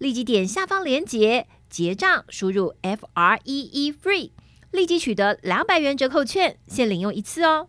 立即点下方链接结账，输入 F R E E FREE，立即取得两百元折扣券，先领用一次哦。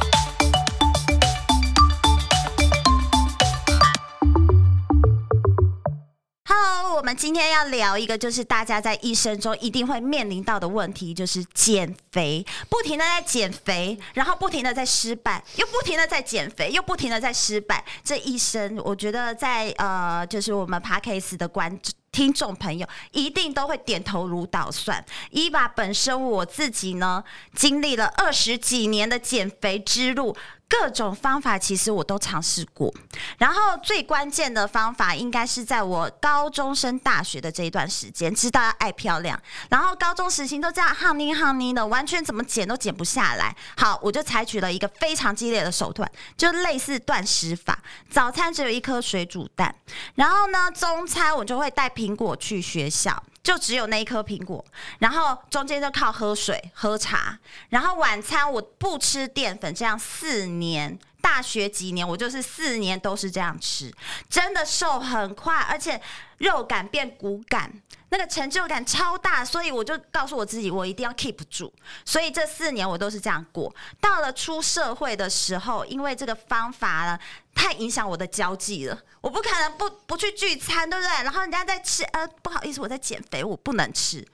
Hello，我们今天要聊一个，就是大家在一生中一定会面临到的问题，就是减肥。不停的在减肥，然后不停的在失败，又不停的在减肥，又不停的在失败。这一生，我觉得在呃，就是我们 Podcast 的观听众朋友一定都会点头如捣蒜。伊娃本身我自己呢，经历了二十几年的减肥之路。各种方法其实我都尝试过，然后最关键的方法应该是在我高中升大学的这一段时间，知道要爱漂亮，然后高中时期都这样夯捏夯捏的，完全怎么减都减不下来。好，我就采取了一个非常激烈的手段，就类似断食法。早餐只有一颗水煮蛋，然后呢，中餐我就会带苹果去学校。就只有那一颗苹果，然后中间就靠喝水、喝茶，然后晚餐我不吃淀粉，这样四年，大学几年我就是四年都是这样吃，真的瘦很快，而且肉感变骨感。那个成就感超大，所以我就告诉我自己，我一定要 keep 住。所以这四年我都是这样过。到了出社会的时候，因为这个方法呢，太影响我的交际了，我不可能不不去聚餐，对不对？然后人家在吃，呃，不好意思，我在减肥，我不能吃。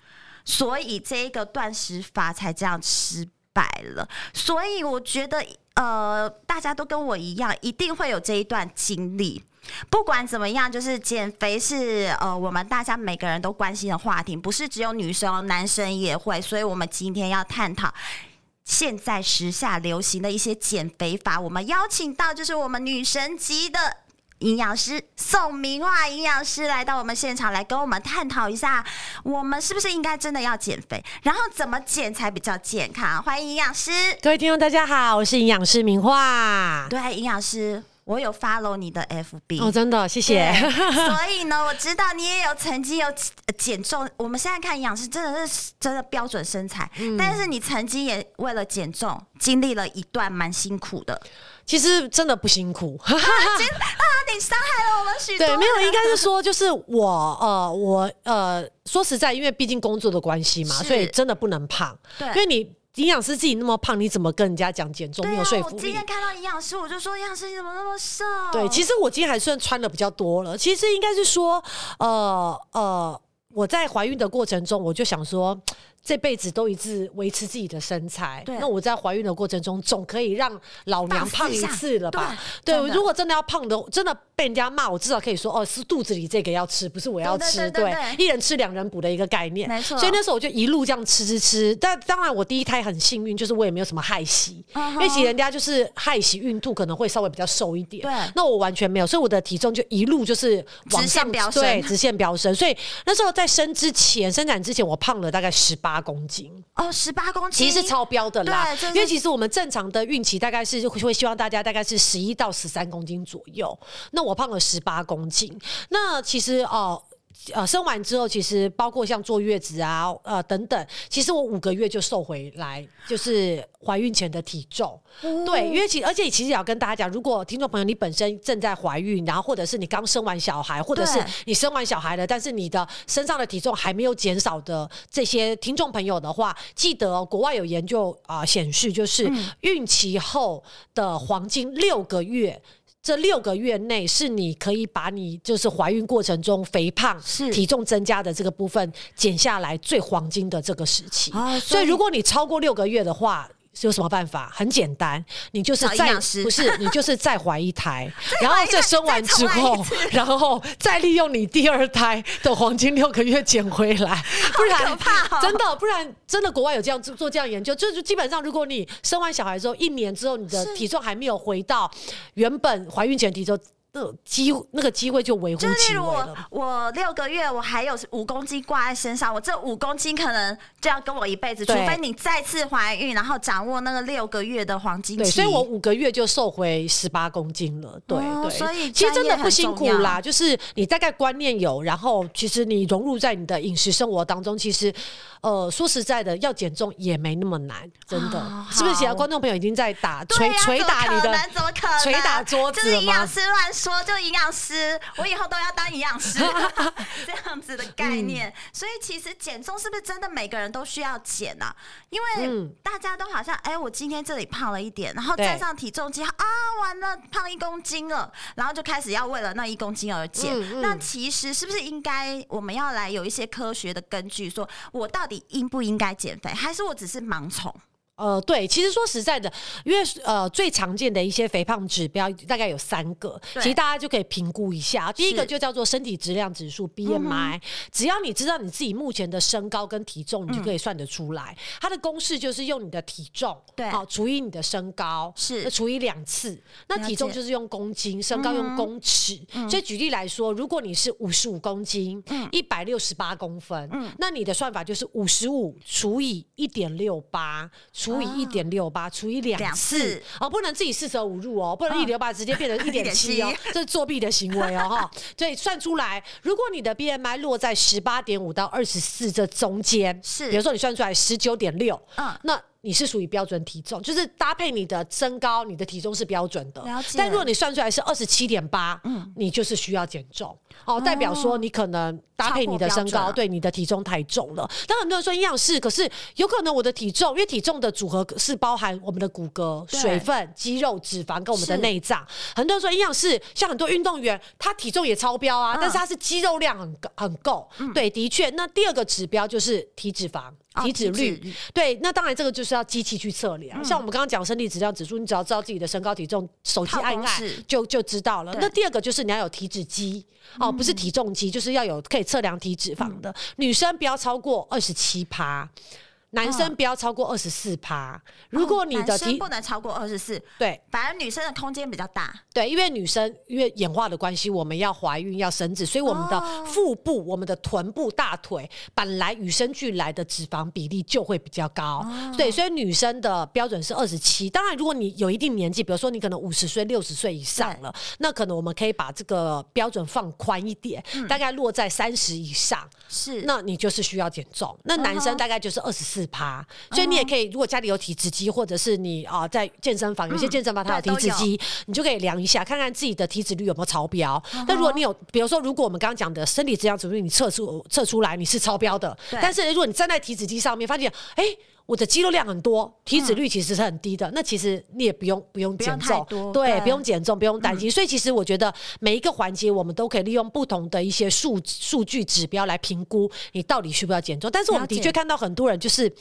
所以这一个断食法才这样失败了。所以我觉得，呃，大家都跟我一样，一定会有这一段经历。不管怎么样，就是减肥是呃我们大家每个人都关心的话题，不是只有女生，男生也会。所以，我们今天要探讨现在时下流行的一些减肥法。我们邀请到就是我们女神级的营养师宋明樺营养师来到我们现场，来跟我们探讨一下，我们是不是应该真的要减肥，然后怎么减才比较健康？欢迎营养师，各位听众大家好，我是营养师明樺。对，营养师。我有 follow 你的 FB 哦，真的谢谢。所以呢，我知道你也有曾经有减重。我们现在看营养师真的是真的标准身材，嗯、但是你曾经也为了减重经历了一段蛮辛苦的。其实真的不辛苦啊，啊！你伤害了我们许多。对，没有，应该是说就是我呃我呃说实在，因为毕竟工作的关系嘛，所以真的不能胖。对，因为你。营养师自己那么胖，你怎么跟人家讲减重？没有说服力。我今天看到营养师，我就说营养师你怎么那么瘦？对，其实我今天还算穿的比较多了。其实应该是说，呃呃，我在怀孕的过程中，我就想说。这辈子都一直维持自己的身材，对那我在怀孕的过程中总可以让老娘胖一次了吧？对，对，如果真的要胖的，真的被人家骂，我至少可以说哦，是肚子里这个要吃，不是我要吃。对，一人吃两人补的一个概念，没错。所以那时候我就一路这样吃吃吃。但当然，我第一胎很幸运，就是我也没有什么害喜，因为其实人家就是害喜孕吐可能会稍微比较瘦一点，对。那我完全没有，所以我的体重就一路就是往上飙升，对，直线飙升。所以那时候在生之前，生产之前，我胖了大概十八。公斤哦，十八公斤，其实是超标的啦。因为其实我们正常的孕期大概是会希望大家大概是十一到十三公斤左右。那我胖了十八公斤，那其实哦。呃，生完之后，其实包括像坐月子啊，呃等等，其实我五个月就瘦回来，就是怀孕前的体重。哦、对，因为其而且其实也要跟大家讲，如果听众朋友你本身正在怀孕，然后或者是你刚生完小孩，或者是你生完小孩了，但是你的身上的体重还没有减少的这些听众朋友的话，记得、哦、国外有研究啊显示，就是孕期后的黄金六个月。这六个月内是你可以把你就是怀孕过程中肥胖、是体重增加的这个部分减下来最黄金的这个时期。啊、所以，所以如果你超过六个月的话，有什么办法？很简单，你就是再不是你就是再怀一胎，然后再生完之后，然后再利用你第二胎的黄金六个月捡回来，不然、哦、真的不然真的国外有这样做做这样研究，就是基本上如果你生完小孩之后一年之后你的体重还没有回到原本怀孕前体重。机那个机会就微乎其微。就是例如我，我六个月我还有五公斤挂在身上，我这五公斤可能就要跟我一辈子，除非你再次怀孕，然后掌握那个六个月的黄金期。对，所以我五个月就瘦回十八公斤了。对、哦、对，所以其实真的不辛苦啦，就是你大概观念有，然后其实你融入在你的饮食生活当中，其实呃说实在的，要减重也没那么难，真的。哦、是不是？其他观众朋友已经在打捶捶、啊、打你的，怎么可能？捶打桌子了吗？说就营养师，我以后都要当营养师，这样子的概念。嗯、所以其实减重是不是真的每个人都需要减呢、啊？因为大家都好像，哎、欸，我今天这里胖了一点，然后站上体重机啊，完了胖一公斤了，然后就开始要为了那一公斤而减。嗯嗯、那其实是不是应该我们要来有一些科学的根据，说我到底应不应该减肥，还是我只是盲从？呃，对，其实说实在的，因为呃最常见的一些肥胖指标大概有三个，其实大家就可以评估一下。第一个就叫做身体质量指数 （BMI），只要你知道你自己目前的身高跟体重，你就可以算得出来。嗯、它的公式就是用你的体重，对，好除以你的身高，是除以两次。那体重就是用公斤，身高用公尺。嗯、所以举例来说，如果你是五十五公斤，一百六十八公分，嗯、那你的算法就是五十五除以一点六八。除以一点六八，除以两次。哦，不能自己四舍五入哦，不能一点六八直接变成一点七哦，这是作弊的行为哦哈。所以算出来，如果你的 BMI 落在十八点五到二十四这中间，是，比如说你算出来十九点六，嗯，那。你是属于标准体重，就是搭配你的身高，你的体重是标准的。但如果你算出来是二十七点八，嗯，你就是需要减重哦，代表说你可能搭配你的身高，对你的体重太重了。但很多人说营养师，可是有可能我的体重，因为体重的组合是包含我们的骨骼、水分、肌肉、脂肪跟我们的内脏。很多人说营养师，像很多运动员，他体重也超标啊，但是他是肌肉量很很够。对，的确。那第二个指标就是体脂肪。体脂率，哦、对，那当然这个就是要机器去测量。嗯、像我们刚刚讲身体质量指数，你只要知道自己的身高体重，手机按一按就就知道了。那第二个就是你要有体脂机，哦，不是体重机，就是要有可以测量体脂肪的。嗯、女生不要超过二十七趴。男生不要超过二十四趴，如果你的体不能超过二十四，对，反而女生的空间比较大，对，因为女生因为演化的关系，我们要怀孕要生子，所以我们的腹部、我们的臀部、大腿本来与生俱来的脂肪比例就会比较高，对，所以女生的标准是二十七。当然，如果你有一定年纪，比如说你可能五十岁、六十岁以上了，那可能我们可以把这个标准放宽一点，大概落在三十以上，是，那你就是需要减重。那男生大概就是二十四。四趴，所以你也可以，如果家里有体脂机，或者是你啊、呃、在健身房，有些健身房它有体脂机，你就可以量一下，看看自己的体脂率有没有超标。那如果你有，比如说，如果我们刚刚讲的身体质量指数，你测出测出来你是超标的，但是如果你站在体脂机上面，发现哎。欸我的肌肉量很多，体脂率其实是很低的。嗯、那其实你也不用不用减重，对，对，不用减重，不用担心。嗯、所以其实我觉得每一个环节我们都可以利用不同的一些数数据指标来评估你到底需不需要减重。但是我们的确看到很多人就是。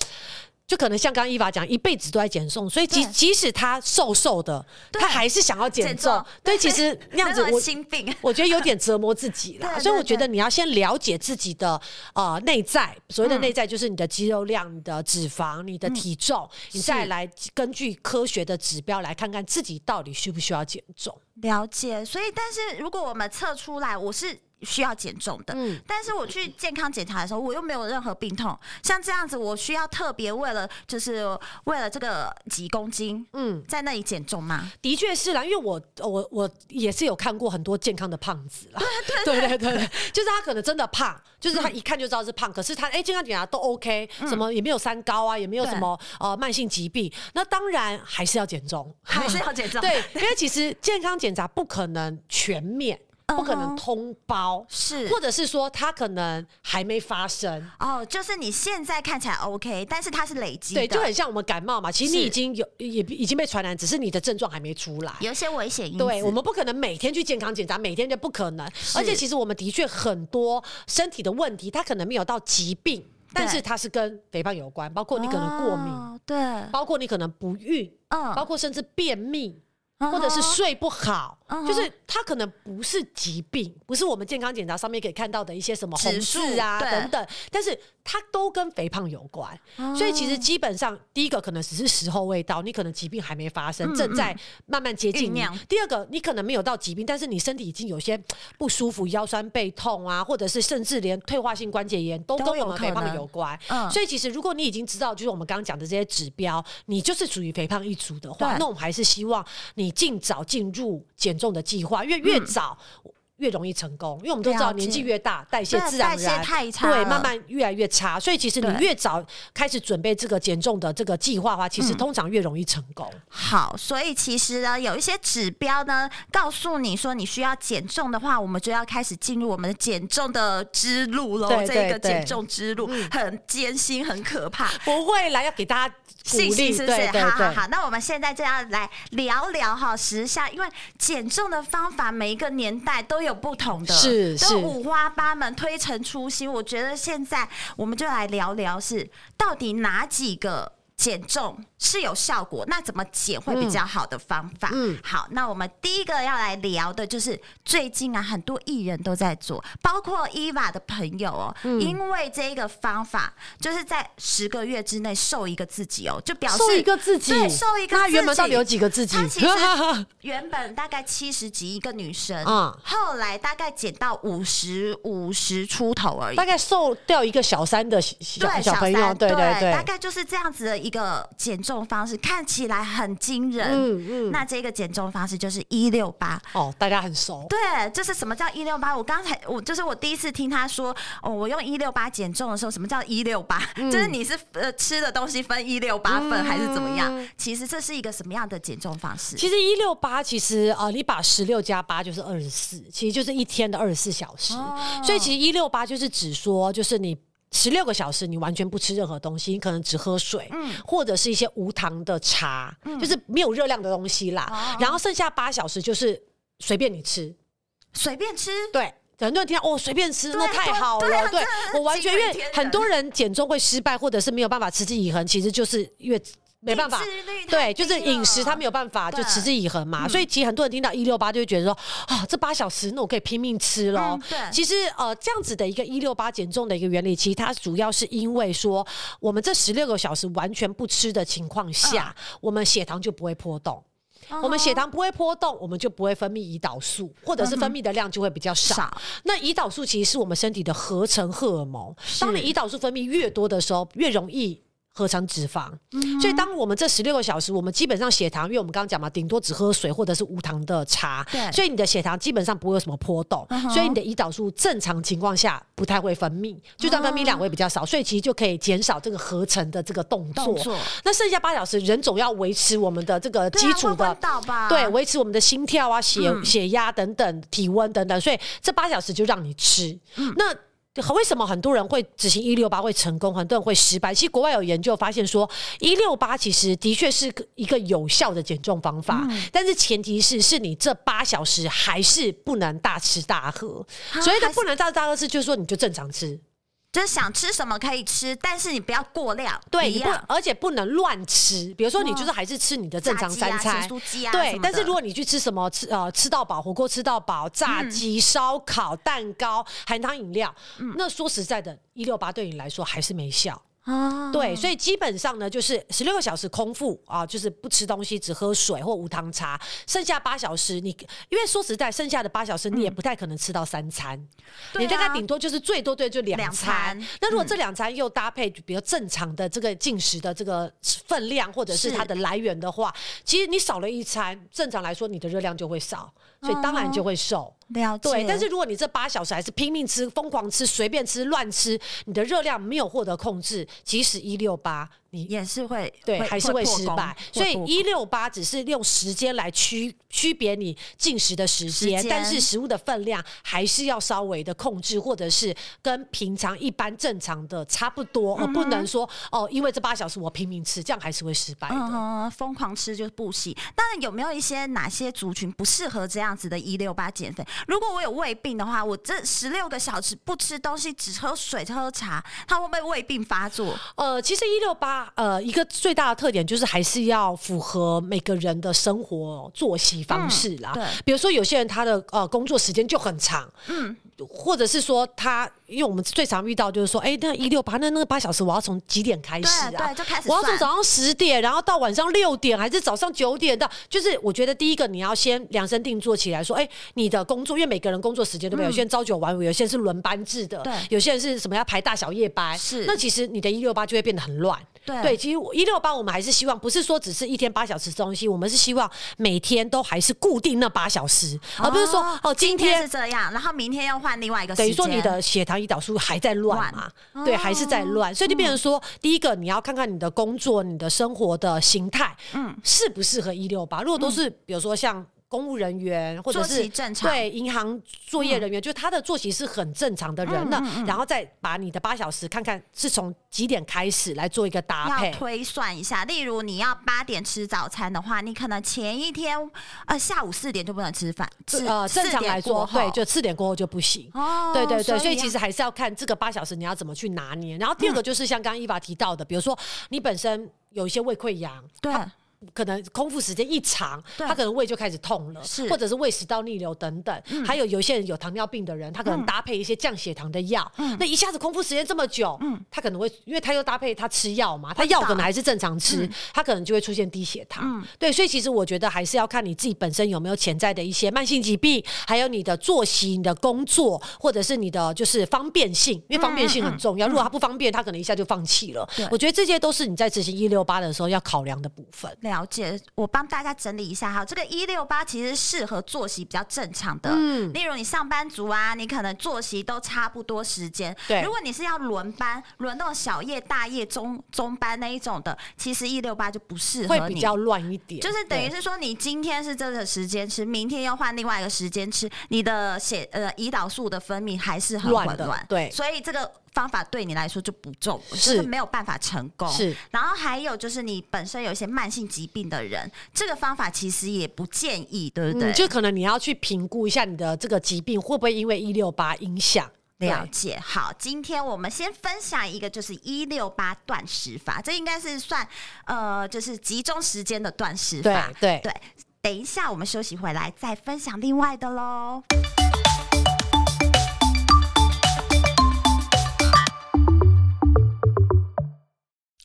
就可能像刚刚伊娃讲，一辈子都在减重，所以即即使他瘦瘦的，对他还是想要减重。对，其实 那样子我心病，我觉得有点折磨自己啦。所以我觉得你要先了解自己的呃内在，所谓的内在就是你的肌肉量、你的脂肪、你的体重，嗯、你再来根据科学的指标来看看自己到底需不需要减重。了解。所以，但是如果我们测出来我是。需要减重的，嗯，但是我去健康检查的时候，我又没有任何病痛，像这样子，我需要特别为了，就是为了这个几公斤，嗯，在那里减重吗？的确是啦，因为我我我也是有看过很多健康的胖子啦，对对 对对，就是他可能真的胖，就是他一看就知道是胖，可是他哎健康检查都 OK，什么也没有三高啊，也没有什么呃慢性疾病，那当然还是要减重，还是要减重，对，因为其实健康检查不可能全面。不可能通包，是，或者是说他可能还没发生哦，就是你现在看起来 OK，但是它是累积的，对，就很像我们感冒嘛，其实你已经有也已经被传染，只是你的症状还没出来，有些危险因子。对，我们不可能每天去健康检查，每天就不可能，而且其实我们的确很多身体的问题，它可能没有到疾病。但是它是跟肥胖有关，包括你可能过敏，哦、对，包括你可能不孕，嗯，包括甚至便秘。或者是睡不好，uh -huh. 就是它可能不是疾病，不是我们健康检查上面可以看到的一些什么红字啊等等，但是它都跟肥胖有关。Uh -huh. 所以其实基本上，第一个可能只是时候未到，你可能疾病还没发生，正在慢慢接近你。第二个，你可能没有到疾病，但是你身体已经有些不舒服，腰酸背痛啊，或者是甚至连退化性关节炎都跟我们肥胖有关。Uh. 所以其实如果你已经知道，就是我们刚刚讲的这些指标，你就是属于肥胖一族的话，那我们还是希望你。你尽早进入减重的计划，因为越早。嗯越容易成功，因为我们都知道年纪越大，代谢自然代谢太差，对，慢慢越来越差。所以其实你越早开始准备这个减重的这个计划的话，其实通常越容易成功。嗯。好，所以其实呢，有一些指标呢，告诉你说你需要减重的话，我们就要开始进入我们的减重的之路喽。这个减重之路很艰辛，很可怕。不会来要给大家 鼓励，是不是？好好好，那我们现在就要来聊聊哈时下，因为减重的方法每一个年代都有。有不同的，是是，都五花八门，推陈出新。我觉得现在我们就来聊聊，是到底哪几个减重是有效果，那怎么减会比较好的方法？嗯，好，那我们第一个要来聊的就是最近啊，很多艺人都在做，包括 Eva 的朋友哦、喔嗯，因为这个方法就是在十个月之内瘦一个自己哦、喔，就表示瘦一个自己，对，瘦一个自己。他原本到底有几个自己？他其实 原本大概七十几一个女生，嗯，后来大概减到五十五十出头而已，大概瘦掉一个小三的小小朋友，对对对，对，大概就是这样子的一个减。重方式看起来很惊人，嗯嗯，那这个减重方式就是一六八哦，大家很熟。对，就是什么叫一六八？我刚才我就是我第一次听他说哦，我用一六八减重的时候，什么叫一六八？就是你是呃吃的东西分一六八份还是怎么样？嗯、其实这是一个什么样的减重方式？其实一六八其实呃，你把十六加八就是二十四，其实就是一天的二十四小时。哦、所以其实一六八就是指说，就是你。十六个小时，你完全不吃任何东西，你可能只喝水，嗯，或者是一些无糖的茶，嗯，就是没有热量的东西啦。嗯，然后剩下八小时就是随便你吃，随便吃。对，很多人听到哦，随便吃，那太好了。对，对我完全因为很多人减重会失败，或者是没有办法持之以恒，其实就是因为。没办法，对，就是饮食他没有办法就持之以恒嘛，所以其实很多人听到一六八就会觉得说啊，这八小时那我可以拼命吃咯。对，其实呃这样子的一个一六八减重的一个原理，其实它主要是因为说我们这十六个小时完全不吃的情况下，我们血糖就不会波动，我们血糖不会波动，我们就不会分泌胰岛素，或者是分泌的量就会比较少。那胰岛素其实是我们身体的合成荷尔蒙，当你胰岛素分泌越多的时候，越容易。合成脂肪，嗯，所以当我们这十六个小时，我们基本上血糖，因为我们刚刚讲嘛，顶多只喝水或者是无糖的茶，所以你的血糖基本上不会有什么波动，嗯，所以你的胰岛素正常情况下不太会分泌，就算分泌量会比较少，所以其实就可以减少这个合成的这个动作。动作，那剩下八小时，人总要维持我们的这个基础的，对，维持我们的心跳啊、血、嗯、血压等等、体温等等，所以这八小时就让你吃，嗯、那。为什么很多人会执行一六八会成功，很多人会失败？其实国外有研究发现说，一六八其实的确是一个有效的减重方法，嗯，但是前提是是你这八小时还是不能大吃大喝。所以的不能大吃大喝是就是说你就正常吃。就是想吃什么可以吃，但是你不要过量。对，你不，而且不能乱吃。比如说，你就是还是吃你的正常三餐。啊啊、对，但是如果你去吃什么吃呃吃到饱火锅吃到饱炸鸡烧、嗯、烤蛋糕含糖饮料、嗯，那说实在的，一六八对你来说还是没效。啊，对，所以基本上呢，就是十六个小时空腹啊，就是不吃东西，只喝水或无糖茶。剩下八小时你，你因为说实在，剩下的八小时你也不太可能吃到三餐，嗯、你大概顶多就是最多对就两餐，餐。那如果这两餐又搭配比较正常的这个进食的这个分量或者是它的来源的话，其实你少了一餐，正常来说你的热量就会少，所以当然就会瘦。了解。对，但是如果你这八小时还是拼命吃、疯狂吃、随便吃、乱吃，你的热量没有获得控制，即使一六八。你也是会对，会还是会失败。所以一六八只是用时间来区区别你进食的时间，但是食物的分量还是要稍微的控制，或者是跟平常一般正常的差不多，而、嗯、不能说哦，因为这八小时我拼命吃，这样还是会失败的。嗯，疯狂吃就不行。但有没有一些哪些族群不适合这样子的一六八减肥？如果我有胃病的话，我这十六个小时不吃东西，只喝水、喝茶，它会不会胃病发作？呃，其实一六八呃一个最大的特点就是还是要符合每个人的生活作息方式啦。嗯、对，比如说有些人他的呃工作时间就很长，嗯。或者是说他，因为我们最常遇到就是说，哎、欸，那一六八那那个八小时，我要从几点开始啊？对，对，就开始。我要从早上十点，然后到晚上六点，还是早上九点到？就是我觉得第一个你要先量身定做起来，说，哎、欸，你的工作，因为每个人工作时间都不对？嗯、有些人朝九晚五，有些人是轮班制的，对，有些人是什么要排大小夜班，是。那其实你的一六八就会变得很乱。对，对，其实一六八我们还是希望，不是说只是一天八小时吃东西，我们是希望每天都还是固定那八小时，哦、而不是说哦今天，是这样，然后明天要换另外一个时间。等于说你的血糖、胰岛素还在乱嘛？乱对，还是在乱，所以就变成说，嗯、第一个你要看看你的工作、你的生活的形态，嗯，适不适合一六八。如果都是，比如说像。公务人员或者是对银行作业人员，嗯、就是他的作息是很正常的人呢，嗯嗯嗯、然后再把你的八小时看看是从几点开始来做一个搭配，要推算一下。例如你要八点吃早餐的话，你可能前一天呃下午四点就不能吃饭，呃正常来说对，就四点过后就不行。哦，对对对，所以，其实还是要看这个八小时你要怎么去拿捏。然后第二个就是像刚刚 Eva 提到的，比如说你本身有一些胃溃疡，对。可能空腹时间一长，他可能胃就开始痛了，是或者是胃食道逆流等等。嗯、还有有些人有糖尿病的人，他可能搭配一些降血糖的药。嗯、那一下子空腹时间这么久，嗯、他可能会，因为他又搭配他吃药嘛，他药可能还是正常吃，嗯、他可能就会出现低血糖。嗯、对，所以其实我觉得还是要看你自己本身有没有潜在的一些慢性疾病，还有你的作息、你的工作，或者是你的就是方便性，因为方便性很重要。如果他不方便，他可能一下就放弃了。我觉得这些都是你在执行一六八的时候要考量的部分。了解我。帮大家整理一下哈，这个一六八其实适合作息比较正常的，嗯，例如你上班族啊，你可能作息都差不多时间，对。如果你是要轮班，轮那种小夜、大夜、中中班那一种的，其实一六八就不适合你，会比较乱一点。就是等于是说，你今天是这个时间吃，明天要换另外一个时间吃，你的血呃胰岛素的分泌还是很混乱，对。所以这个。方法对你来说就不重，是没有办法成功。是，然后还有就是你本身有一些慢性疾病的人，这个方法其实也不建议，对不对？嗯，就可能你要去评估一下你的这个疾病会不会因为一六八影响。了解。好，今天我们先分享一个就是一六八断食法，这应该是算呃就是集中时间的断食法。对对对。等一下我们休息回来再分享另外的喽。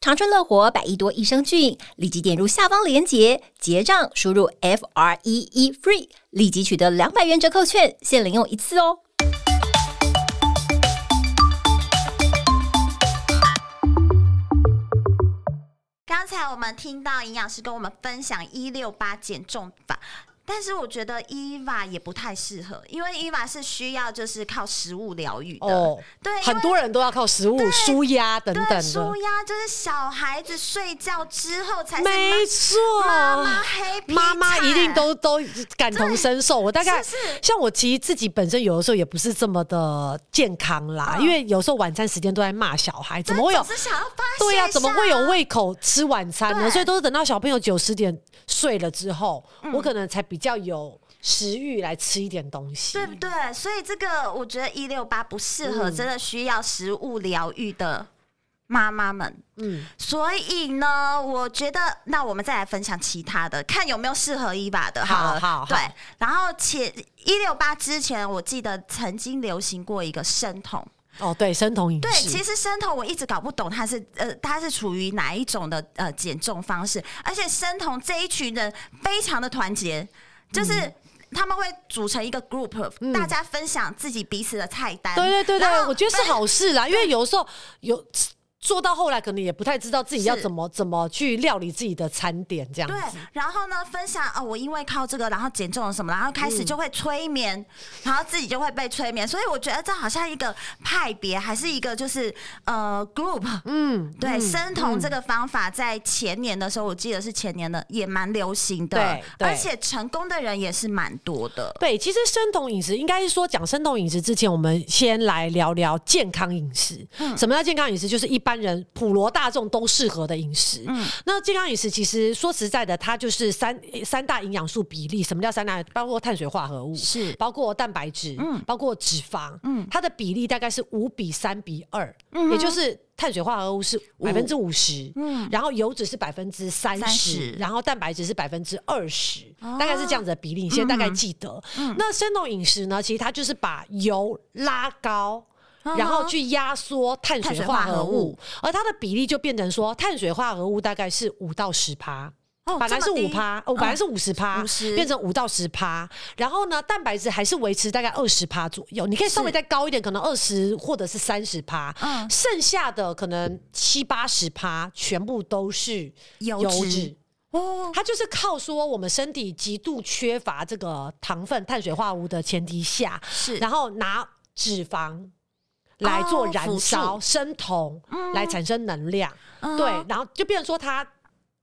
长春乐活百亿多益生菌，立即点入下方链接结账，输入 F R E E FREE，立即取得两百元折扣券，限领用一次哦。刚才我们听到营养师跟我们分享一六八减重法。但是我觉得伊娃也不太适合，因为伊娃是需要就是靠食物疗愈的。哦，对，很多人都要靠食物舒压等等的。舒压就是小孩子睡觉之后才是没错，妈妈黑妈妈一定都都感同身受。我大概像我其实自己本身有的时候也不是这么的健康啦，嗯、因为有时候晚餐时间都在骂小孩，怎么会有？是想要发对呀、啊，怎么会有胃口吃晚餐呢？所以都是等到小朋友九十点睡了之后，嗯、我可能才比。比较有食欲来吃一点东西，对不对？所以这个我觉得一六八不适合真的需要食物疗愈的妈妈们。嗯，所以呢，我觉得那我们再来分享其他的，看有没有适合 Eva 的。好，好，好，对。然后且一六八之前，我记得曾经流行过一个生酮。哦，对，生酮饮食。对，其实生酮我一直搞不懂它是呃，它是处于哪一种的呃减重方式，而且生酮这一群人非常的团结。就是他们会组成一个 group，、嗯、大家分享自己彼此的菜单。对对对对，我觉得是好事啦，因为有时候有。做到后来可能也不太知道自己要怎么怎么去料理自己的餐点这样子。对，然后呢，分享哦，我因为靠这个，然后减重了什么，然后开始就会催眠，嗯、然后自己就会被催眠。所以我觉得这好像一个派别，还是一个就是呃 group。嗯，对，嗯、生酮这个方法在前年的时候，我记得是前年的，也蛮流行的。对，对而且成功的人也是蛮多的。对，其实生酮饮食应该是说讲生酮饮食之前，我们先来聊聊健康饮食。嗯，什么叫健康饮食？就是一般。一般人普罗大众都适合的饮食。嗯，那健康饮食其实说实在的，它就是三三大营养素比例。什么叫三大？包括碳水化合物，是包括蛋白质，嗯，包括脂肪，嗯，它的比例大概是五比三比二，嗯，也就是碳水化合物是百分之五十，嗯，然后油脂是百分之三十，然后蛋白质是百分之二十，大概是这样子的比例。你先大概记得。嗯，那生酮饮食呢？其实它就是把油拉高。然后去压缩碳水化合物，而它的比例就变成说，碳水化合物大概是五到十趴，本来是五趴，哦，本来是五十趴，变成五到十趴。然后呢，蛋白质还是维持大概二十趴左右，你可以稍微再高一点，可能二十或者是三十趴。剩下的可能七八十趴全部都是油脂。哦，它就是靠说我们身体极度缺乏这个糖分、碳水化合物的前提下，是。然后拿脂肪。来做燃烧、哦、生酮，嗯、来产生能量，嗯、对，然后就变成说它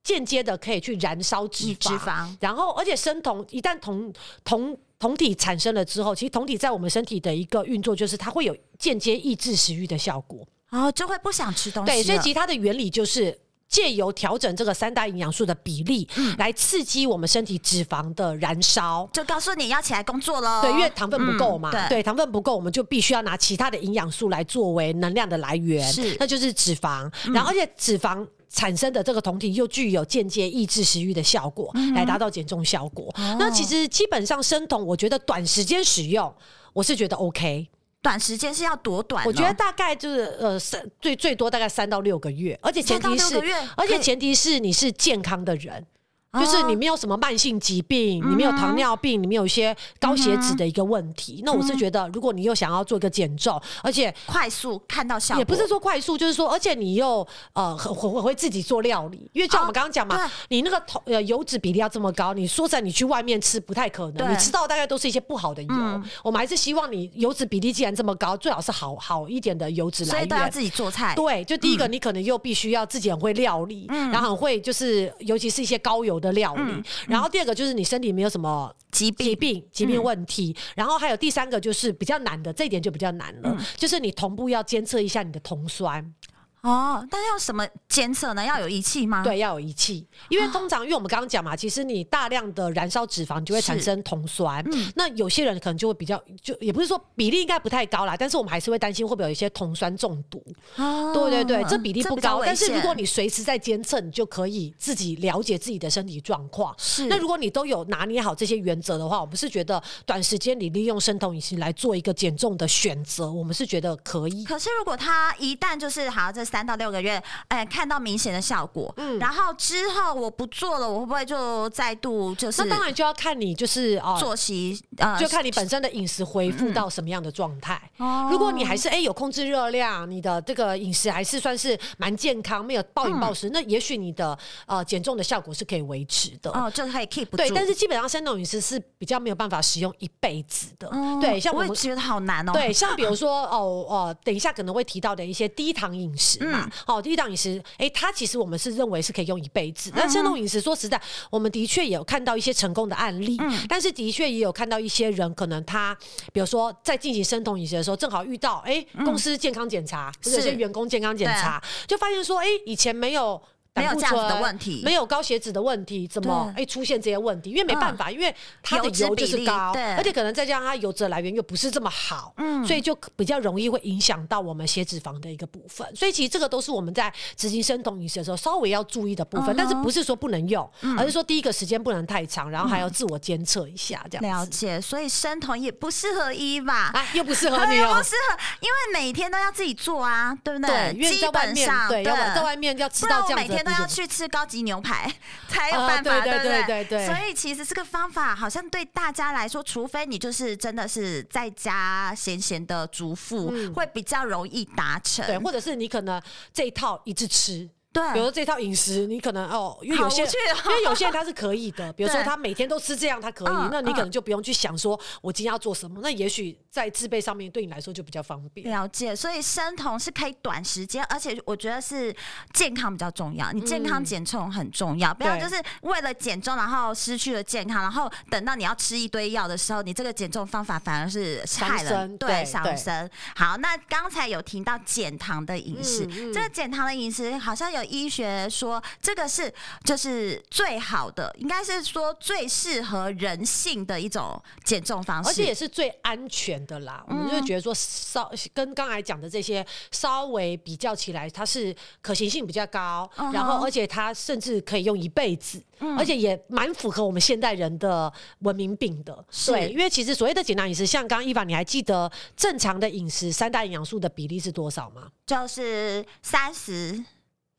间接的可以去燃烧脂肪，脂肪，然后而且生酮一旦酮酮酮体产生了之后，其实酮体在我们身体的一个运作就是它会有间接抑制食欲的效果，哦、就会不想吃东西。对，所以其实它的原理就是。借由调整这个三大营养素的比例，嗯、来刺激我们身体脂肪的燃烧，就告诉你要起来工作喽。对，因为糖分不够嘛，嗯、对，对，糖分不够，我们就必须要拿其他的营养素来作为能量的来源，是，那就是脂肪。嗯、然后，而且脂肪产生的这个酮体又具有间接抑制食欲的效果，嗯、来达到减重效果。哦、那其实基本上生酮，我觉得短时间使用，我是觉得 OK。短时间是要多短？我觉得大概就是呃三最最多大概三到六个月，而且前提是，而且前提是你是健康的人。就是你没有什么慢性疾病，你没有糖尿病，你没有一些高血脂的一个问题。那我是觉得，如果你又想要做一个减重，而且快速看到效果，也不是说快速，就是说，而且你又呃很会会自己做料理，因为像我们刚刚讲嘛，你那个头呃油脂比例要这么高，你说实在你去外面吃不太可能，你吃到大概都是一些不好的油。我们还是希望你油脂比例既然这么高，最好是好好一点的油脂来源。所以都要自己做菜。对，就第一个你可能又必须要自己很会料理，然后很会就是尤其是一些高油的料理。嗯、然后第二个就是你身体没有什么疾病、疾病、疾病问题。嗯、然后还有第三个就是比较难的，这一点就比较难了，嗯、就是你同步要监测一下你的酮酸。哦，但是要什么监测呢？要有仪器吗？对，要有仪器，因为通常，因为我们刚刚讲嘛，其实你大量的燃烧脂肪就会产生酮酸。嗯，那有些人可能就会比较，就也不是说比例应该不太高啦，但是我们还是会担心会不会有一些酮酸中毒。哦，对对对，这比例不高，但是如果你随时在监测，你就可以自己了解自己的身体状况。是，那如果你都有拿捏好这些原则的话，我们是觉得短时间你利用生酮饮食来做一个减重的选择，我们是觉得可以。可是如果他一旦就是好这。三到六个月，哎，看到明显的效果，嗯，然后之后我不做了，我会不会就再度就是？那当然就要看你就是哦，作息，呃，就看你本身的饮食恢复到什么样的状态。哦，如果你还是哎有控制热量，你的这个饮食还是算是蛮健康，没有暴饮暴食，那也许你的呃减重的效果是可以维持的。哦，就可以 keep 住。对，但是基本上生酮饮食是比较没有办法使用一辈子的。嗯对，像我也觉得好难哦。对，像比如 说哦哦，等一下可能会提到的一些低糖饮食。嗯，好，低档饮食，哎、欸，它其实我们是认为是可以用一辈子。那生酮饮食，说实在，我们的确也有看到一些成功的案例，嗯、但是的确也有看到一些人，可能他，比如说在进行生酮饮食的时候，正好遇到，哎、欸，公司健康检查，或者、嗯、有些员工健康检查，就发现说，哎、欸，以前没有。没有这样子的问题，没有高血脂的问题，怎么哎出现这些问题？因为没办法，因为它的油就是高，而且可能再加上它油脂的来源又不是这么好，嗯，所以就比较容易会影响到我们血脂肪的一个部分。所以其实这个都是我们在执行生酮饮食的时候稍微要注意的部分，但是不是说不能用，而是说第一个时间不能太长，然后还要自我监测一下这样。了解，所以生酮也不适合伊吧，啊，又不适合你哦，不适合，因为每天都要自己做啊，对不对？对，因为在外面，对，要在外面要吃到这样子的都要去吃高级牛排 才有办法，呃、对，对，对，对，对不对？所以其实这个方法好像对大家来说，除非你就是真的是在家闲闲的主妇，嗯、会比较容易达成。对，或者是你可能这一套一直吃。对，比如说这套饮食，你可能哦，因为有些，哦、因为有些人他是可以的，比如说他每天都吃这样，他可以，那你可能就不用去想说我今天要做什么，那也许在制备上面对你来说就比较方便。了解，所以生酮是可以短时间，而且我觉得是健康比较重要，你健康减重很重要，嗯、不要就是为了减重然后失去了健康，然后等到你要吃一堆药的时候，你这个减重方法反而是害了，对，伤身。好，那刚才有提到减糖的饮食，嗯嗯、这个减糖的饮食好像有。医学说这个是就是最好的，应该是说最适合人性的一种减重方式，而且也是最安全的啦。嗯、我们就觉得说稍跟刚才讲的这些稍微比较起来，它是可行性比较高，嗯、然后而且它甚至可以用一辈子，嗯、而且也蛮符合我们现代人的文明病的。对，因为其实所谓的简单饮食，像刚刚伊凡，你还记得正常的饮食三大营养素的比例是多少吗？就是三十。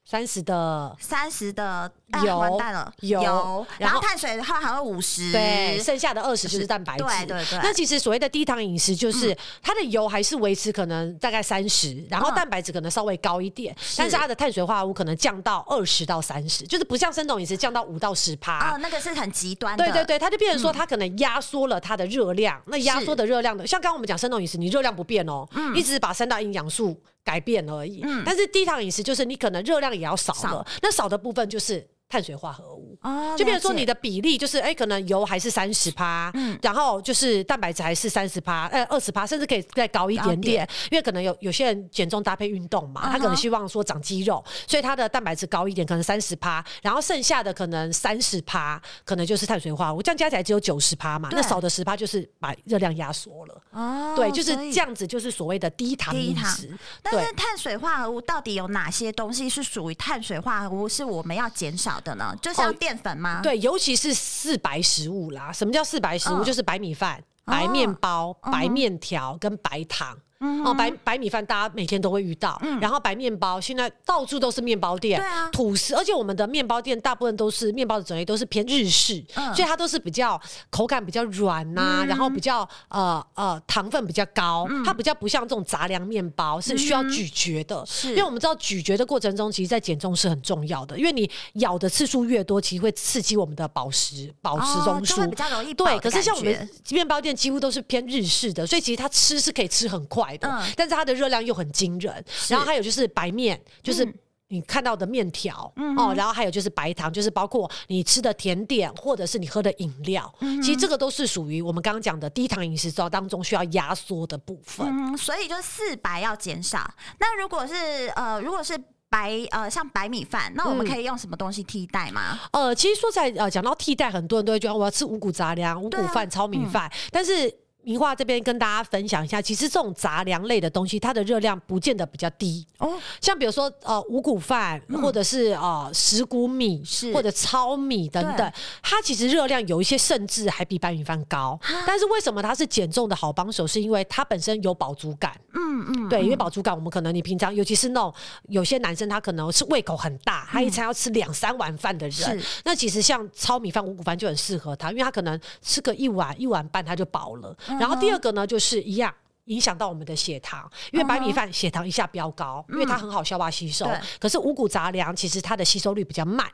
三十的，三十的。油、啊、完蛋了，油，油然后碳水的话还有五十，对，剩下的二十就是蛋白质。对对对。那其实所谓的低糖饮食，就是它的油还是维持可能大概三十、嗯，然后蛋白质可能稍微高一点，是但是它的碳水化合物可能降到二十到三十，就是不像生酮饮食降到五到十趴。啊，那个是很极端的。对对对，它就变成说它可能压缩了它的热量，嗯、那压缩的热量的，像刚刚我们讲生酮饮食，你热量不变哦，嗯，一直把三大营养素改变而已。嗯，但是低糖饮食就是你可能热量也要少了，少那少的部分就是。碳水化合物，哦、就比如说你的比例就是，哎、欸，可能油还是三十趴，嗯，然后就是蛋白质还是三十趴，呃，二十趴，甚至可以再高一点点，点因为可能有有些人减重搭配运动嘛，uh huh、他可能希望说长肌肉，所以他的蛋白质高一点，可能三十趴，然后剩下的可能三十趴，可能就是碳水化合物，这样加起来只有九十趴嘛，那少的十趴就是把热量压缩了，哦，对，就是这样子，就是所谓的低糖饮食。但是碳水化合物到底有哪些东西是属于碳水化合物，是我们要减少的呢？就像淀粉吗？哦？对，尤其是四白食物啦。什么叫四白食物？哦、就是白米饭、白面包、哦、白面条跟白糖。嗯、哦，白白米饭大家每天都会遇到，嗯、然后白面包现在到处都是面包店，对啊，吐司，而且我们的面包店大部分都是面包的种类都是偏日式，嗯、所以它都是比较口感比较软呐、然后比较呃呃糖分比较高，嗯、它比较不像这种杂粮面包是需要咀嚼的，是。因为我们知道咀嚼的过程中，其实在减重是很重要的，因为你咬的次数越多，其实会刺激我们的饱食饱食中枢，比较容易对。可是像我们面包店几乎都是偏日式的，所以其实它吃是可以吃很快。嗯，但是它的热量又很惊人，然后还有就是白面，就是你看到的面条、嗯、哦，然后还有就是白糖，就是包括你吃的甜点或者是你喝的饮料，嗯、其实这个都是属于我们刚刚讲的低糖饮食当中需要压缩的部分。嗯，所以就四白要减少。那如果是呃，如果是白呃，像白米饭，那我们可以用什么东西替代吗？嗯、呃，其实说在呃，讲到替代，很多人都会觉得我要吃五谷杂粮、五谷饭、啊、糙米饭，嗯、但是。明樺这边跟大家分享一下，其实这种杂粮类的东西，它的热量不见得比较低哦。像比如说呃五谷饭，或者是呃石谷米，是或者糙米等等，它其实热量有一些甚至还比白米饭高。但是为什么它是减重的好帮手？是因为它本身有饱足感。嗯嗯，对，因为饱足感，我们可能你平常尤其是那种有些男生他可能是胃口很大，他一餐要吃两三碗饭的人，那其实像糙米饭、五谷饭就很适合他，因为他可能吃个一碗一碗半他就饱了。然后第二个呢，就是一样。影响到我们的血糖，因为白米饭血糖一下飙高，因为它很好消化吸收。可是五谷杂粮其实它的吸收率比较慢，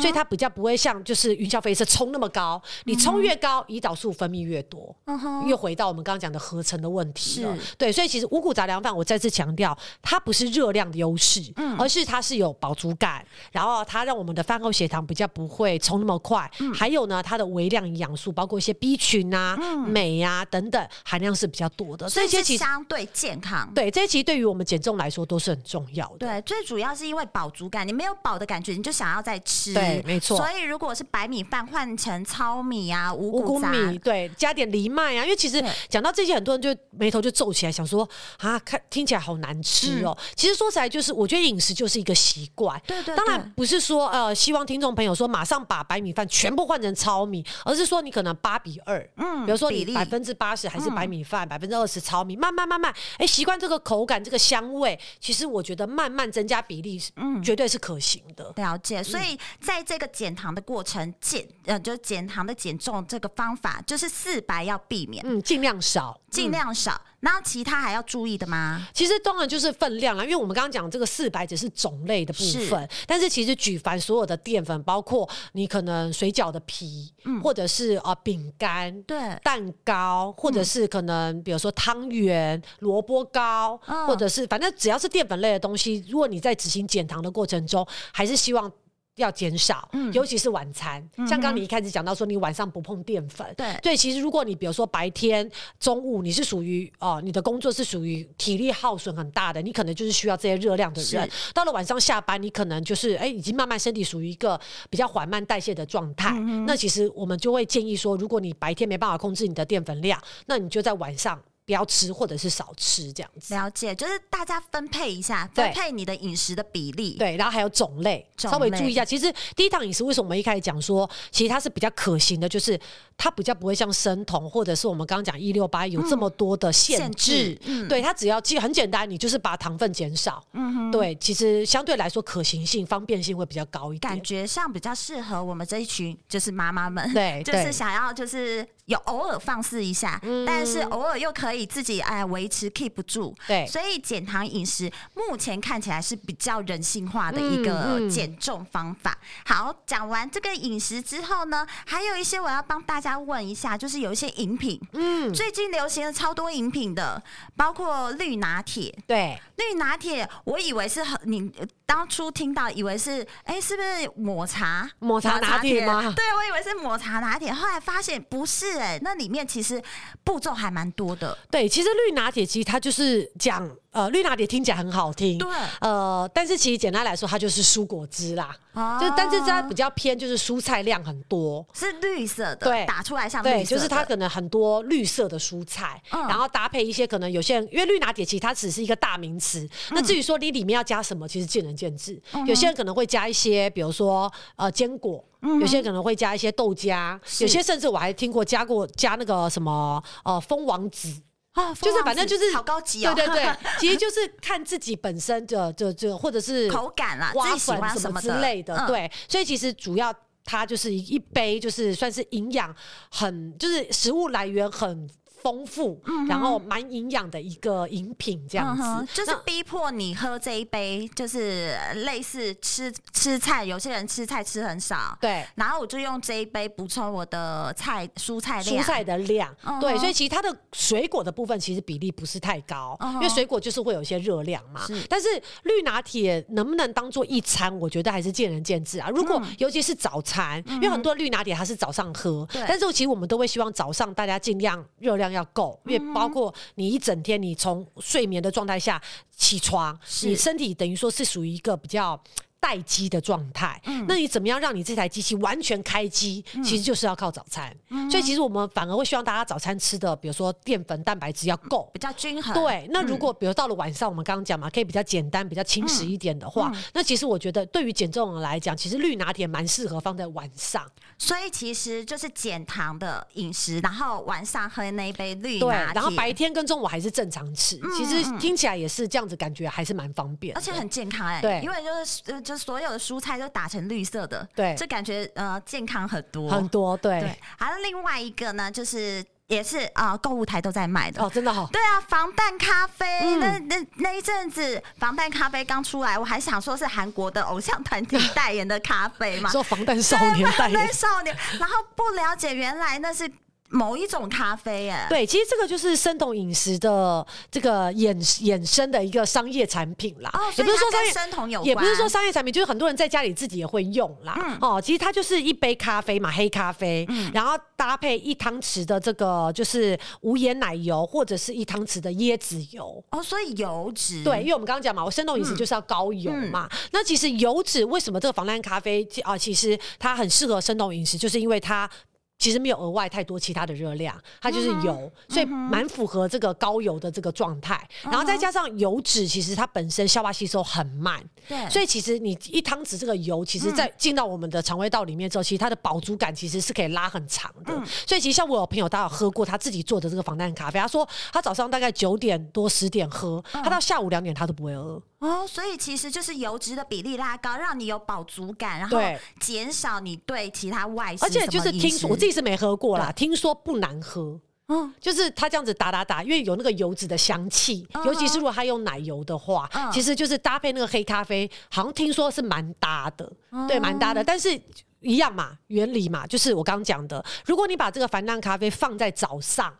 所以它比较不会像就是云霄飞车冲那么高。你冲越高，胰岛素分泌越多。又回到我们刚刚讲的合成的问题了。对，所以其实五谷杂粮饭，我再次强调，它不是热量的优势，而是它是有饱足感，然后它让我们的饭后血糖比较不会冲那么快。还有呢，它的微量营养素，包括一些 B 群啊、镁呀等等，含量是比较多的。所以相对健康，对，这些其实对于我们减重来说都是很重要的。对，最主要是因为饱足感，你没有饱的感觉，你就想要再吃。对，没错。所以如果是白米饭换成糙米啊、五谷米，对，加点藜麦啊，因为其实讲到这些，很多人就眉头就皱起来，想说啊，看听起来好难吃哦。其实说起来，就是我觉得饮食就是一个习惯。对对。当然不是说呃，希望听众朋友说马上把白米饭全部换成糙米，而是说你可能八比二，嗯，比如说你百分之八十还是白米饭，百分之二十糙米。你慢慢慢慢，哎，习惯这个口感、这个香味，其实我觉得慢慢增加比例，嗯，绝对是可行的。了解。所以在这个减糖的过程，减呃，就是减糖的减重这个方法，就是四白要避免，嗯，尽量少，尽量少。然后其他还要注意的吗？其实当然就是分量了，因为我们刚刚讲这个四百只是种类的部分，是但是其实举凡所有的淀粉，包括你可能水饺的皮，嗯、或者是啊饼干、对蛋糕，或者是可能比如说汤圆、萝卜糕，嗯、或者是反正只要是淀粉类的东西，如果你在执行减糖的过程中，还是希望。要减少，尤其是晚餐。嗯、像刚刚你一开始讲到说，你晚上不碰淀粉。对对，其实如果你比如说白天、中午你是属于哦，你的工作是属于体力耗损很大的，你可能就是需要这些热量的人。到了晚上下班，你可能就是哎，已经慢慢身体属于一个比较缓慢代谢的状态。嗯、那其实我们就会建议说，如果你白天没办法控制你的淀粉量，那你就在晚上。不要吃，或者是少吃这样子。了解，就是大家分配一下，分配你的饮食的比例。对，然后还有种类，稍微注意一下。其实低糖饮食为什么我们一开始讲说，其实它是比较可行的，就是它比较不会像生酮或者是我们刚刚讲一六八有这么多的限制。限制嗯、对，它只要其实很简单，你就是把糖分减少。嗯哼。对，其实相对来说可行性、方便性会比较高一点。感觉上比较适合我们这一群就是妈妈们。对，就是想要就是。有偶尔放肆一下，嗯、但是偶尔又可以自己哎维持 keep 住，对，所以减糖饮食目前看起来是比较人性化的一个减重方法。嗯嗯、好，讲完这个饮食之后呢，还有一些我要帮大家问一下，就是有一些饮品，嗯，最近流行的超多饮品的，包括绿拿铁，对，绿拿铁，我以为是很你。当初听到以为是哎、欸，是不是抹茶抹茶拿铁吗？对，我以为是抹茶拿铁，后来发现不是哎、欸，那里面其实步骤还蛮多的。对，其实绿拿铁其实它就是讲。呃，绿拿铁听起来很好听，对，呃，但是其实简单来说，它就是蔬果汁啦，啊、就但是它比较偏就是蔬菜量很多，是绿色的，对，打出来像绿色的，对，就是它可能很多绿色的蔬菜，嗯、然后搭配一些可能有些人，因为绿拿铁其实它只是一个大名词，嗯、那至于说你里面要加什么，其实见仁见智，嗯、有些人可能会加一些，比如说呃坚果，有些人可能会加一些豆浆，有些甚至我还听过加过加那个什么呃蜂王子。啊，就是反正就是好高级哦，对对对，其实就是看自己本身的就就或者是口感啦，自己喜欢什么之类的，对，所以其实主要它就是一杯，就是算是营养很，就是食物来源很。丰富，然后蛮营养的一个饮品，这样子，嗯、就是逼迫你喝这一杯，就是类似吃吃菜，有些人吃菜吃很少，对，然后我就用这一杯补充我的菜蔬菜量，蔬菜的量，嗯、对，所以其实它的水果的部分其实比例不是太高，嗯、因为水果就是会有一些热量嘛，是。但是绿拿铁能不能当做一餐，我觉得还是见仁见智啊。如果、嗯、尤其是早餐，因为很多绿拿铁它是早上喝，但是其实我们都会希望早上大家尽量热量要够，因为包括你一整天，你从睡眠的状态下起床，你身体等于说是属于一个比较。待机的状态，嗯、那你怎么样让你这台机器完全开机？嗯、其实就是要靠早餐。嗯、所以其实我们反而会希望大家早餐吃的，比如说淀粉、蛋白质要够，比较均衡。对，那如果比如到了晚上，我们刚刚讲嘛，可以比较简单、比较轻食一点的话，那其实我觉得对于减重人来讲，其实绿拿铁蛮适合放在晚上。所以其实就是减糖的饮食，然后晚上喝那一杯绿拿铁，对，然后白天跟中午还是正常吃。嗯、其实听起来也是这样子，感觉还是蛮方便，而且很健康哎、欸。对，因为就是就所有的蔬菜。都打成绿色的，对，就感觉呃健康很多很多，对。对，还有另外一个呢，就是也是啊，购物台都在卖的哦，真的好。对啊，防弹咖啡，嗯、那那那一阵子防弹咖啡刚出来，我还想说是韩国的偶像团体 代言的咖啡嘛，说防弹少年代言，防弹少年，然后不了解原来那是。某一种咖啡，哎，对，其实这个就是生酮饮食的这个衍衍生的一个商业产品啦。哦，也不是说商业生酮有关，也不是说商业产品，就是很多人在家里自己也会用啦。嗯，哦，其实它就是一杯咖啡嘛，黑咖啡，嗯，然后搭配一汤匙的这个就是无盐奶油，或者是一汤匙的椰子油。哦，所以油脂，对，因为我们刚刚讲嘛，我生酮饮食就是要高油嘛。那其实油脂为什么这个防弹咖啡啊，其实它很适合生酮饮食，就是因为它。其实没有额外太多其他的热量，它就是油，嗯、所以蛮符合这个高油的这个状态。嗯、然后再加上油脂，其实它本身消化吸收很慢，对，所以其实你一汤匙这个油，其实在进到我们的肠胃道里面之后，其实它的饱足感其实是可以拉很长的。嗯、所以其实像我有朋友，他有喝过他自己做的这个防弹咖啡，他说他早上大概九点多十点喝，他到下午两点他都不会饿。哦，所以其实就是油脂的比例拉高，让你有饱足感，然后减少你对其他外食。而且就是听说，我自己是没喝过啦，对听说不难喝。嗯，就是它这样子打打打，因为有那个油脂的香气，嗯、尤其是如果它用奶油的话，嗯、其实就是搭配那个黑咖啡，好像听说是蛮搭的，嗯、对，蛮搭的。但是一样嘛，原理嘛，就是我刚刚讲的，如果你把这个防弹咖啡放在早上，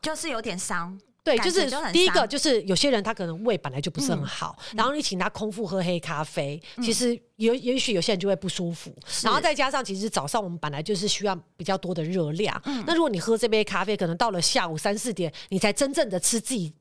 就是有点伤。对，就是第一个，就是有些人他可能胃本来就不是很好，嗯、然后你请他空腹喝黑咖啡，嗯、其实也也许有些人就会不舒服。然后再加上，其实早上我们本来就是需要比较多的热量，嗯、那如果你喝这杯咖啡，可能到了下午三四点，你才真正的吃自己。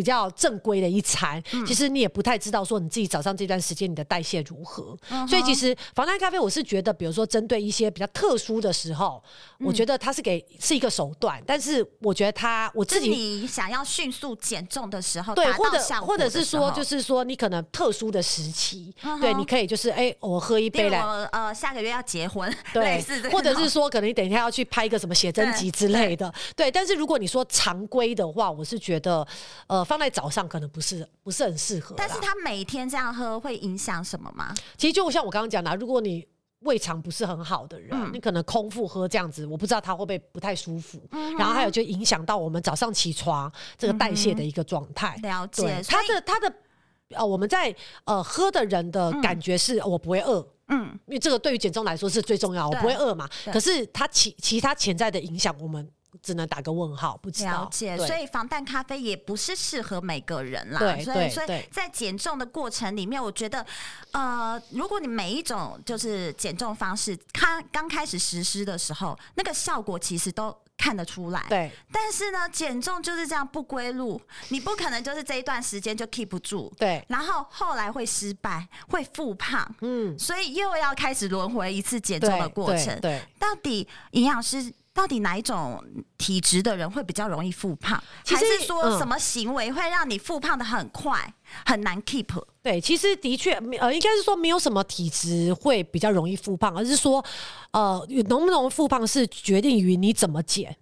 比较正规的一餐，嗯、其实你也不太知道说你自己早上这段时间你的代谢如何，嗯、所以其实防弹咖啡我是觉得，比如说针对一些比较特殊的时候，嗯、我觉得它是给是一个手段，但是我觉得它我自己你想要迅速减重的时候，对，或者或者是说就是说你可能特殊的时期，嗯、对，你可以就是哎、欸，我喝一杯来，我呃下个月要结婚，对，或者是说可能你等一下要去拍一个什么写真集之类的，对，对，但是如果你说常规的话，我是觉得呃。放在早上可能不是不是很适合，但是他每天这样喝会影响什么吗？其实就像我刚刚讲的，如果你胃肠不是很好的人，嗯、你可能空腹喝这样子，我不知道他会不会不太舒服。嗯、然后还有就影响到我们早上起床这个代谢的一个状态。嗯、了解，他的他的呃，我们在呃喝的人的感觉是、嗯、我不会饿，嗯，因为这个对于减重来说是最重要，我不会饿嘛。可是它其其他潜在的影响我们。只能打个问号，不知道。了解，所以防弹咖啡也不是适合每个人啦。对，所以，对所以在减重的过程里面，我觉得，呃，如果你每一种就是减重方式，它刚开始实施的时候，那个效果其实都看得出来。对。但是呢，减重就是这样不归路，你不可能就是这一段时间就 keep 不住。对。然后后来会失败，会复胖。嗯。所以又要开始轮回一次减重的过程。对。对到底营养师？到底哪一种体质的人会比较容易复胖？其实还是说什么行为会让你复胖的很快，嗯、很难 keep？对，其实的确，呃，应该是说没有什么体质会比较容易复胖，而是说，呃，能不能复胖是决定于你怎么减。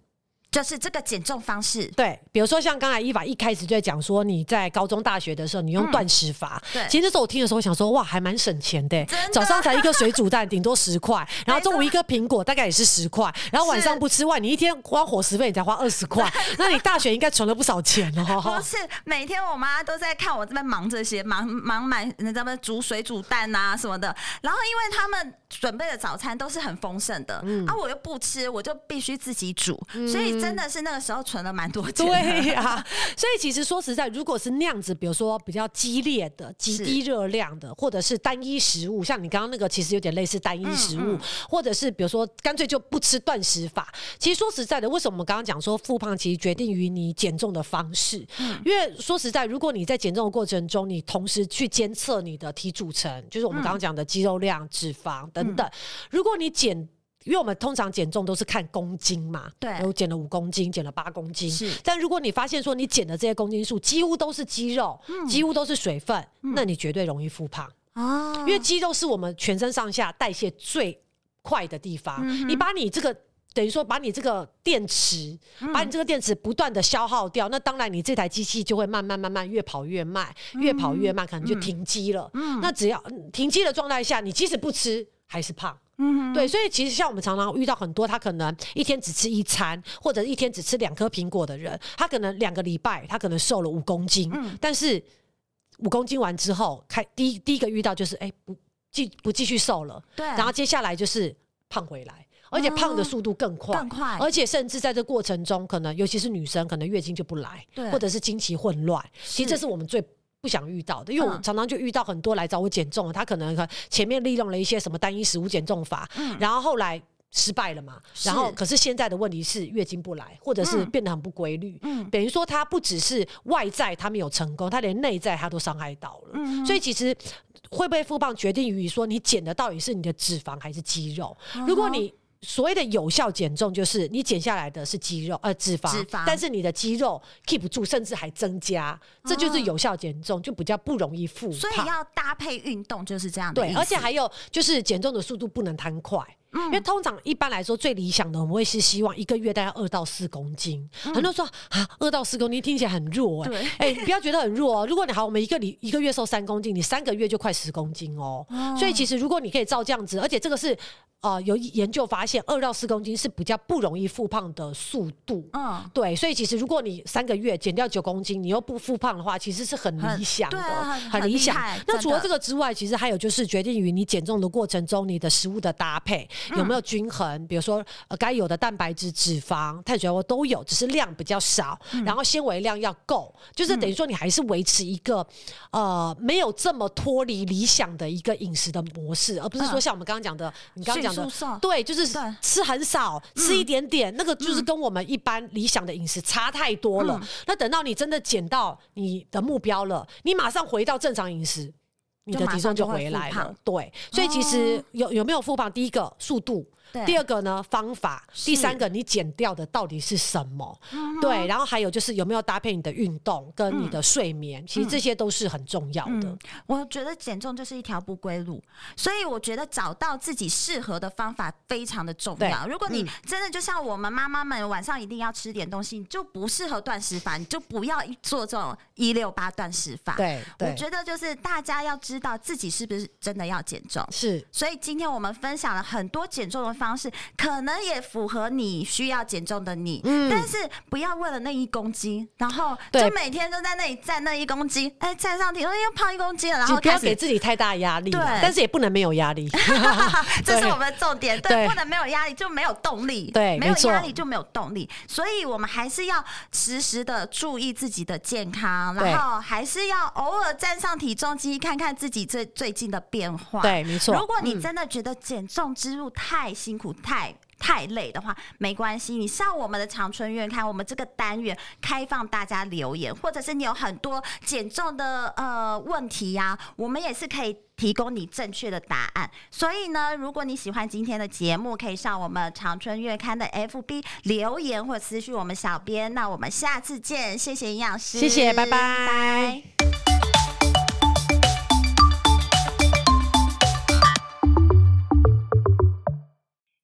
就是这个减重方式，对，比如说像刚才伊法一开始就在讲说，你在高中、大学的时候，你用断食法，对，其实那时候我听的时候，我想说，哇，还蛮省钱的，早上才一个水煮蛋，顶多十块，然后中午一个苹果，大概也是十块，然后晚上不吃外，你一天花伙食费，你才花二十块，那你大学应该存了不少钱哦。不是，每天我妈都在看我这边忙这些，忙忙买那咱们煮水煮蛋啊什么的，然后因为他们准备的早餐都是很丰盛的，啊，我又不吃，我就必须自己煮，所以。真的是那个时候存了蛮多钱。对呀、啊，所以其实说实在，如果是那样子，比如说比较激烈的、极低热量的，或者是单一食物，像你刚刚那个，其实有点类似单一食物，嗯嗯、或者是比如说干脆就不吃断食法。其实说实在的，为什么我们刚刚讲说复胖，其实决定于你减重的方式。嗯、因为说实在，如果你在减重的过程中，你同时去监测你的体组成，就是我们刚刚讲的肌肉量、脂肪等等，嗯、如果你减。因为我们通常减重都是看公斤嘛，对，我减了五公斤，减了八公斤。是，但如果你发现说你减的这些公斤数几乎都是肌肉，嗯、几乎都是水分，嗯、那你绝对容易复胖啊！因为肌肉是我们全身上下代谢最快的地方。嗯、你把你这个等于说把你这个电池，嗯、把你这个电池不断的消耗掉，那当然你这台机器就会慢慢慢慢越跑越慢，嗯、越跑越慢，可能就停机了。嗯、那只要停机的状态下，你即使不吃还是胖。嗯，对，所以其实像我们常常遇到很多，他可能一天只吃一餐，或者一天只吃两颗苹果的人，他可能两个礼拜他可能瘦了五公斤，嗯、但是五公斤完之后，开第一第一个遇到就是哎不继不继续瘦了，对，然后接下来就是胖回来，而且胖的速度更快，更快，而且甚至在这过程中，可能尤其是女生，可能月经就不来，对，或者是经期混乱，其实这是我们最。不想遇到的，因为我常常就遇到很多来找我减重的，他可能前面利用了一些什么单一食物减重法，嗯、然后后来失败了嘛。然后可是现在的问题是月经不来，或者是变得很不规律。嗯，等于说他不只是外在他没有成功，他连内在他都伤害到了。嗯，所以其实会不会复胖决定于说你减的到底是你的脂肪还是肌肉。嗯、如果你所谓的有效减重，就是你减下来的是肌肉呃脂肪，脂肪但是你的肌肉 keep 住，甚至还增加，这就是有效减重，就比较不容易复胖。所以要搭配运动，就是这样的。对，而且还有就是减重的速度不能贪快。嗯、因为通常一般来说最理想的，我们会是希望一个月大概二到四公斤。嗯、很多人说啊，二到四公斤听起来很弱 哎、欸，哎、欸，你不要觉得很弱哦。如果你好，我们一个礼一个月瘦三公斤，你三个月就快十公斤哦。哦，所以其实如果你可以照这样子，而且这个是。呃，有研究发现，二到四公斤是比较不容易复胖的速度。嗯，对，所以其实如果你三个月减掉九公斤，你又不复胖的话，其实是很理想的，很，很理想。那除了这个之外，其实还有就是决定于你减重的过程中，你的食物的搭配有没有均衡。嗯、比如说，呃，该有的蛋白质、脂肪、碳水化合物都有，只是量比较少，嗯、然后纤维量要够，就是等于说你还是维持一个呃没有这么脱离理想的一个饮食的模式，而不是说像我们刚刚讲的，你刚刚讲的。对，就是吃很少，吃一点点，嗯、那个就是跟我们一般理想的饮食差太多了。嗯、那等到你真的减到你的目标了，你马上回到正常饮食，你的体重就回来了。对，所以其实有有没有复胖，第一个速度。对第二个呢，方法；第三个，你减掉的到底是什么？嗯、对，然后还有就是有没有搭配你的运动跟你的睡眠？嗯、其实这些都是很重要的。嗯、我觉得减重就是一条不归路，所以我觉得找到自己适合的方法非常的重要。如果你真的就像我们妈妈们晚上一定要吃点东西，你就不适合断食法，你就不要做这种一六八断食法。对，对我觉得就是大家要知道自己是不是真的要减重。是，所以今天我们分享了很多减重的。方式可能也符合你需要减重的你，嗯、但是不要为了那一公斤，然后就每天都在那里站那一公斤，哎，站上体重又胖一公斤了，然后不要给自己太大压力，对，但是也不能没有压力，这是我们的重点，对，对不能没有压力就没有动力，对，没有压力就没有动力，所以我们还是要时时的注意自己的健康，然后还是要偶尔站上体重机看看自己最最近的变化，对，没错。如果你真的觉得减重之路太辛苦太太累的话，没关系，你上我们的长春月刊，我们这个单元开放大家留言，或者是你有很多减重的呃问题呀、啊，我们也是可以提供你正确的答案。所以呢，如果你喜欢今天的节目，可以上我们长春月刊的 FB 留言或私讯我们小编。那我们下次见，谢谢营养师，谢谢，拜拜。拜拜。